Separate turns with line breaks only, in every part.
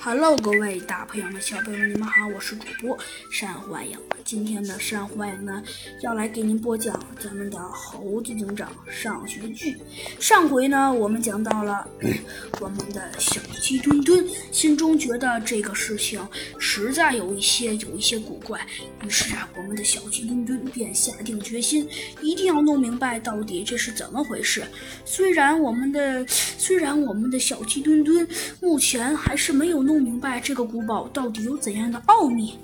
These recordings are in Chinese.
Hello，各位大朋友们、小朋友们，你们好，我是主播山欢迎。今天的山欢迎呢，要来给您播讲咱们的猴子警长上学剧。上回呢，我们讲到了我们的小鸡墩墩心中觉得这个事情实在有一些有一些古怪，于是啊，我们的小鸡墩墩便下定决心，一定要弄明白到底这是怎么回事。虽然我们的虽然我们的小鸡墩墩目前还是没有弄明白这个古堡到底有怎样的奥秘，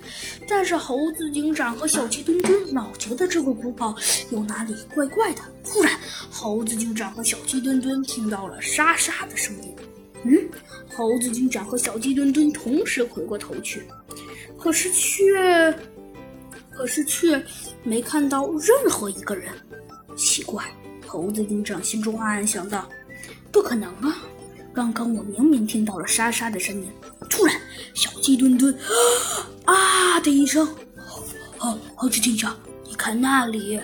但是猴子警长和小鸡墩墩老觉得这个古堡有哪里怪怪的。突然，猴子警长和小鸡墩墩听到了沙沙的声音。嗯，猴子警长和小鸡墩墩同时回过头去，可是却可是却没看到任何一个人。奇怪，猴子警长心中暗暗想到：不可能啊！刚刚我明明听到了沙沙的声音。突然，小鸡墩墩 啊的一声，猴猴子警长，你看那里！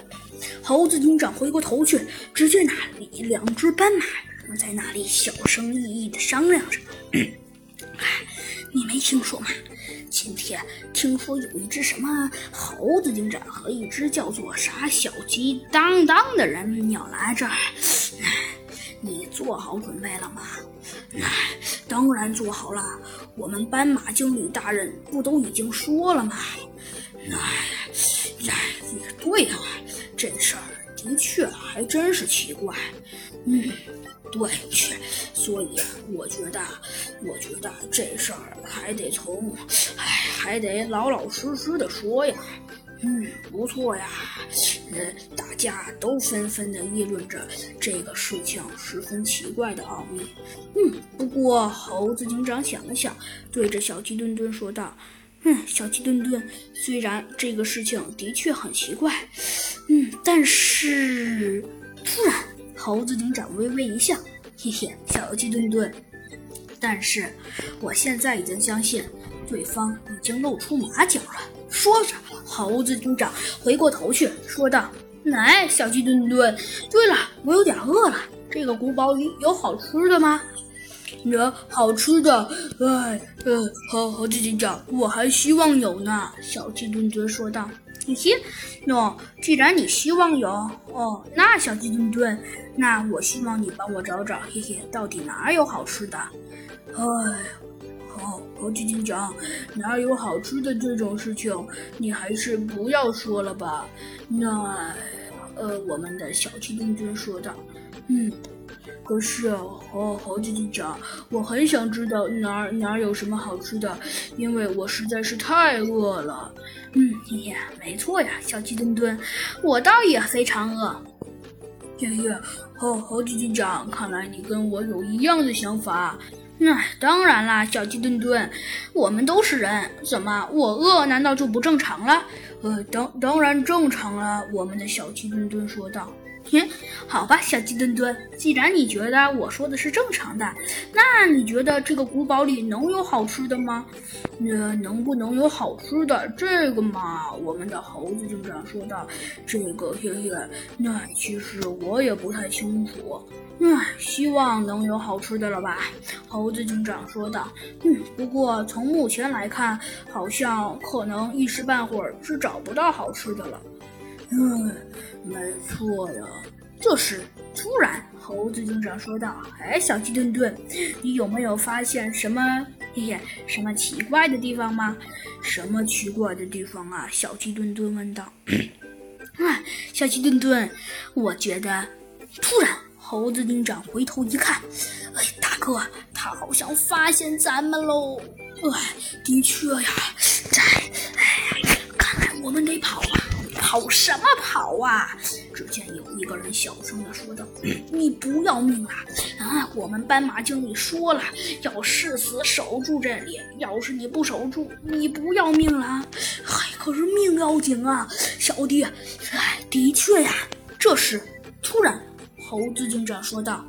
猴子警长回过头去，只见那里两只斑马正在那里小声翼翼的商量着。你没听说吗？今天听说有一只什么猴子警长和一只叫做啥小鸡当当的人要来这儿。你做好准备了吗？哎，当然做好了。我们斑马经理大人不都已经说了吗？哎，哎，对啊，这事儿的确还真是奇怪。嗯，对，去，所以我觉得，我觉得这事儿还得从，哎，还得老老实实的说呀。嗯，不错呀。呃，大家都纷纷的议论着这个事情十分奇怪的奥秘。嗯，不过猴子警长想了想，对着小鸡墩墩说道：“嗯，小鸡墩墩，虽然这个事情的确很奇怪，嗯，但是……突然，猴子警长微微一笑，嘿嘿，小鸡墩墩，但是我现在已经相信，对方已经露出马脚了。”说着，猴子警长回过头去说道：“来，小鸡墩墩，对了，我有点饿了。这个古堡里有好吃的吗？有好吃的。哎，呃，猴猴子警长，我还希望有呢。”小鸡墩墩说道：“嘿嘿，喏，既然你希望有，哦，那小鸡墩墩，那我希望你帮我找找，嘿嘿，到底哪有好吃的？哎。”哦，猴子警长，哪有好吃的这种事情？你还是不要说了吧。那，呃，我们的小鸡墩墩说道。嗯，可是，猴猴子警长，我很想知道哪儿哪儿有什么好吃的，因为我实在是太饿了。嗯，嘿嘿，没错呀，小鸡墩墩，我倒也非常饿。爷爷，猴猴子警长，看来你跟我有一样的想法。那当然啦，小鸡墩墩，我们都是人，怎么我饿难道就不正常了？呃，当当然正常了。我们的小鸡墩墩说道。哼，好吧，小鸡墩墩，既然你觉得我说的是正常的，那你觉得这个古堡里能有好吃的吗？那能不能有好吃的？这个嘛，我们的猴子警长说道。这个嘿嘿，那其实我也不太清楚。唉，希望能有好吃的了吧？猴子警长说道。嗯，不过从目前来看，好像可能一时半会儿是找找不到好吃的了。嗯，没错呀。这时，突然，猴子警长说道：“哎，小鸡墩墩，你有没有发现什么嘿嘿，什么奇怪的地方吗？什么奇怪的地方啊？”小鸡墩墩问道。哎，小鸡墩墩，我觉得，突然。猴子警长回头一看，哎，大哥，他好像发现咱们喽！哎，的确呀，在，我们得跑啊！跑什么跑啊？只见有一个人小声的说道：“你不要命啊！啊，我们斑马经理说了，要誓死守住这里。要是你不守住，你不要命了！嗨，可是命要紧啊，小弟！哎，的确呀。这时，突然。猴子警长说道：“